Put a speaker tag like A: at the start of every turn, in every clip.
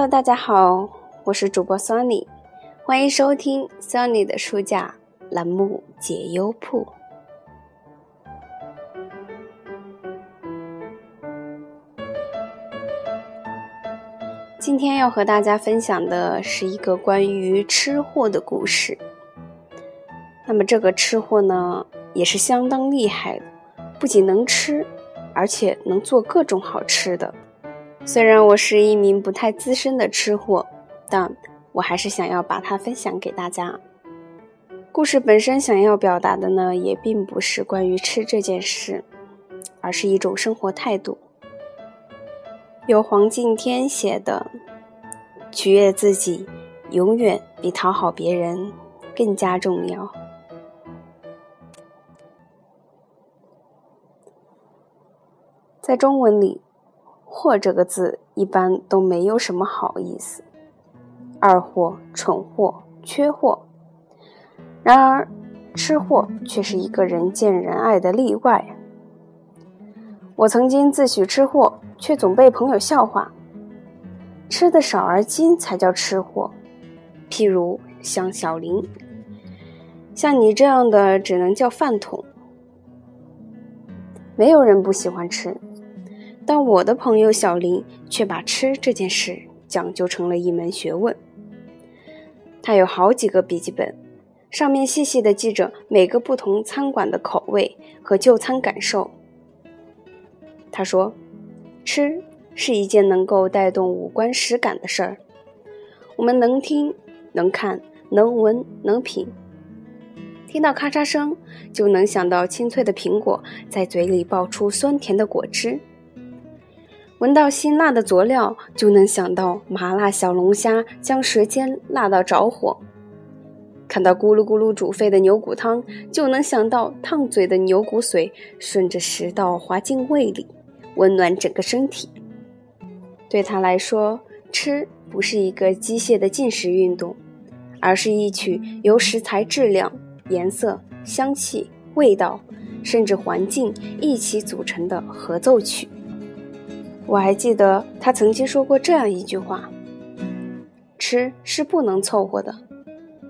A: Hello，大家好，我是主播 Sunny，欢迎收听 Sunny 的书架栏目解忧铺。今天要和大家分享的是一个关于吃货的故事。那么这个吃货呢，也是相当厉害的，不仅能吃，而且能做各种好吃的。虽然我是一名不太资深的吃货，但我还是想要把它分享给大家。故事本身想要表达的呢，也并不是关于吃这件事，而是一种生活态度。由黄敬天写的《取悦自己，永远比讨好别人更加重要》。在中文里，“货”这个字一般都没有什么好意思，二货、蠢货、缺货。然而，吃货却是一个人见人爱的例外。我曾经自诩吃货。却总被朋友笑话，吃的少而精才叫吃货。譬如像小林，像你这样的只能叫饭桶。没有人不喜欢吃，但我的朋友小林却把吃这件事讲究成了一门学问。他有好几个笔记本，上面细细的记着每个不同餐馆的口味和就餐感受。他说。吃是一件能够带动五官实感的事儿，我们能听、能看、能闻、能品。听到咔嚓声，就能想到清脆的苹果在嘴里爆出酸甜的果汁；闻到辛辣的佐料，就能想到麻辣小龙虾将舌尖辣到着火；看到咕噜咕噜煮沸的牛骨汤，就能想到烫嘴的牛骨髓顺着食道滑进胃里。温暖整个身体。对他来说，吃不是一个机械的进食运动，而是一曲由食材质量、颜色、香气、味道，甚至环境一起组成的合奏曲。我还记得他曾经说过这样一句话：“吃是不能凑合的，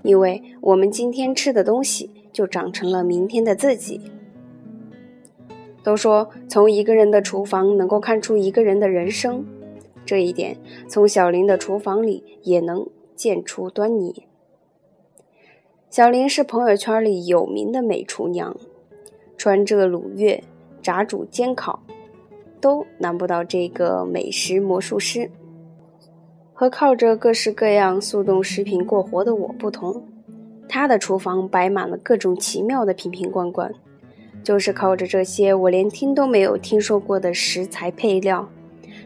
A: 因为我们今天吃的东西，就长成了明天的自己。”都说从一个人的厨房能够看出一个人的人生，这一点从小林的厨房里也能见出端倪。小林是朋友圈里有名的美厨娘，川浙鲁粤、炸煮煎烤，都难不倒这个美食魔术师。和靠着各式各样速冻食品过活的我不同，他的厨房摆满了各种奇妙的瓶瓶罐罐。就是靠着这些我连听都没有听说过的食材配料，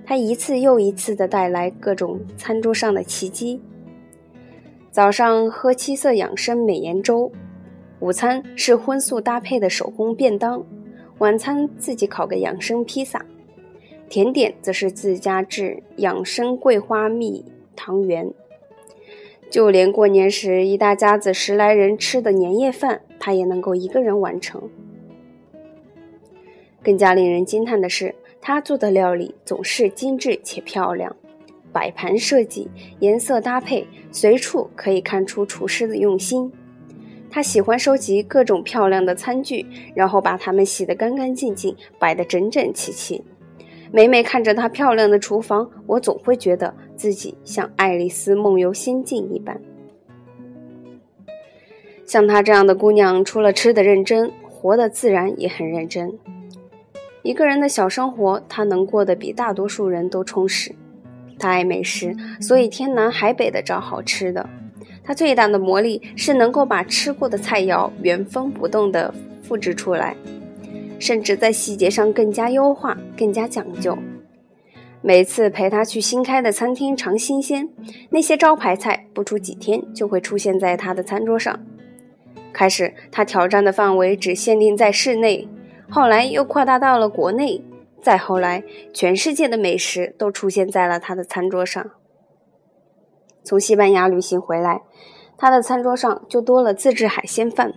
A: 他一次又一次的带来各种餐桌上的奇迹。早上喝七色养生美颜粥，午餐是荤素搭配的手工便当，晚餐自己烤个养生披萨，甜点则是自家制养生桂花蜜汤圆。就连过年时一大家子十来人吃的年夜饭，他也能够一个人完成。更加令人惊叹的是，他做的料理总是精致且漂亮，摆盘设计、颜色搭配，随处可以看出厨师的用心。他喜欢收集各种漂亮的餐具，然后把它们洗得干干净净，摆得整整齐齐。每每看着她漂亮的厨房，我总会觉得自己像爱丽丝梦游仙境一般。像她这样的姑娘，除了吃的认真，活的自然也很认真。一个人的小生活，她能过得比大多数人都充实。她爱美食，所以天南海北的找好吃的。她最大的魔力是能够把吃过的菜肴原封不动地复制出来，甚至在细节上更加优化、更加讲究。每次陪他去新开的餐厅尝新鲜，那些招牌菜不出几天就会出现在他的餐桌上。开始，他挑战的范围只限定在室内。后来又扩大到了国内，再后来，全世界的美食都出现在了他的餐桌上。从西班牙旅行回来，他的餐桌上就多了自制海鲜饭。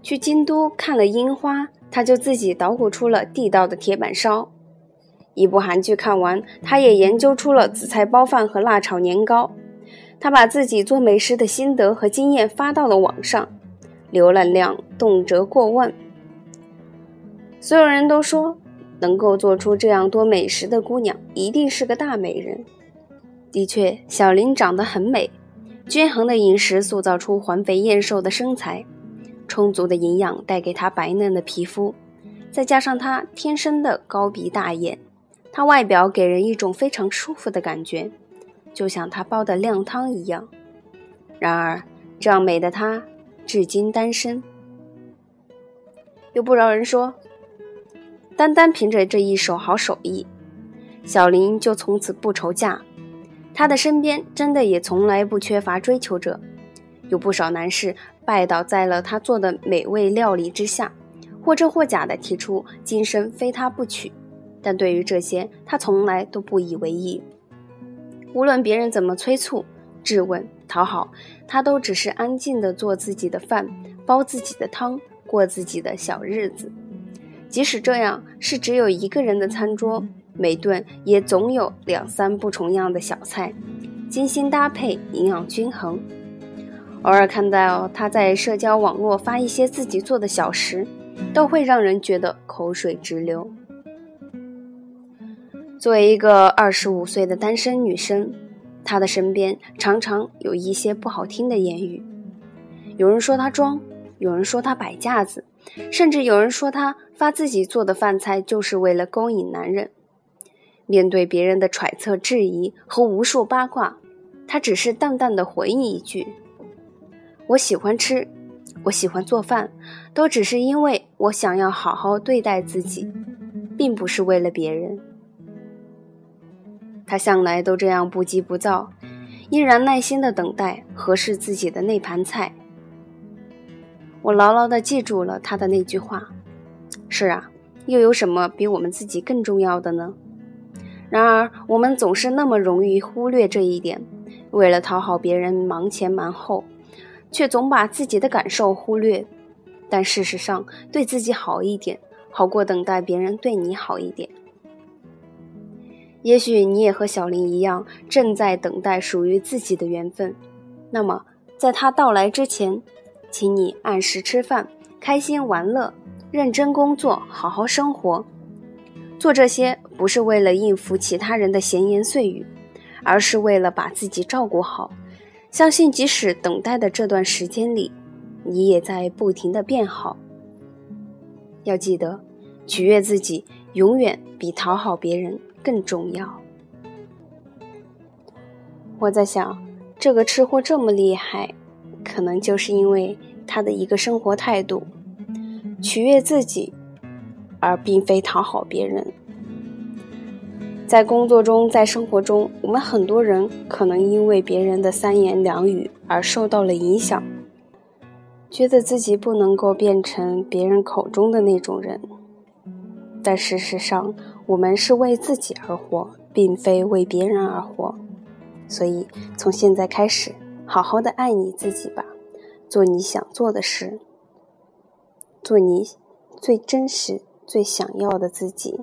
A: 去京都看了樱花，他就自己捣鼓出了地道的铁板烧。一部韩剧看完，他也研究出了紫菜包饭和辣炒年糕。他把自己做美食的心得和经验发到了网上，浏览量动辄过万。所有人都说，能够做出这样多美食的姑娘一定是个大美人。的确，小林长得很美，均衡的饮食塑造出环肥燕瘦的身材，充足的营养带给她白嫩的皮肤，再加上她天生的高鼻大眼。她外表给人一种非常舒服的感觉，就像她煲的靓汤一样。然而，这样美的她至今单身。有不饶人说，单单凭着这一手好手艺，小林就从此不愁嫁。她的身边真的也从来不缺乏追求者，有不少男士拜倒在了他做的美味料理之下，或真或假的提出今生非他不娶。但对于这些，他从来都不以为意。无论别人怎么催促、质问、讨好，他都只是安静的做自己的饭，煲自己的汤，过自己的小日子。即使这样是只有一个人的餐桌，每顿也总有两三不重样的小菜，精心搭配，营养均衡。偶尔看到他在社交网络发一些自己做的小食，都会让人觉得口水直流。作为一个二十五岁的单身女生，她的身边常常有一些不好听的言语。有人说她装，有人说她摆架子，甚至有人说她发自己做的饭菜就是为了勾引男人。面对别人的揣测、质疑和无数八卦，她只是淡淡的回应一句：“我喜欢吃，我喜欢做饭，都只是因为我想要好好对待自己，并不是为了别人。”他向来都这样不急不躁，依然耐心的等待合适自己的那盘菜。我牢牢的记住了他的那句话：“是啊，又有什么比我们自己更重要的呢？”然而，我们总是那么容易忽略这一点，为了讨好别人忙前忙后，却总把自己的感受忽略。但事实上，对自己好一点，好过等待别人对你好一点。也许你也和小林一样，正在等待属于自己的缘分。那么，在他到来之前，请你按时吃饭，开心玩乐，认真工作，好好生活。做这些不是为了应付其他人的闲言碎语，而是为了把自己照顾好。相信即使等待的这段时间里，你也在不停的变好。要记得，取悦自己永远比讨好别人。更重要。我在想，这个吃货这么厉害，可能就是因为他的一个生活态度：取悦自己，而并非讨好别人。在工作中，在生活中，我们很多人可能因为别人的三言两语而受到了影响，觉得自己不能够变成别人口中的那种人。但事实上，我们是为自己而活，并非为别人而活。所以，从现在开始，好好的爱你自己吧，做你想做的事，做你最真实、最想要的自己。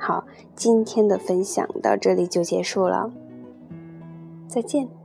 A: 好，今天的分享到这里就结束了，再见。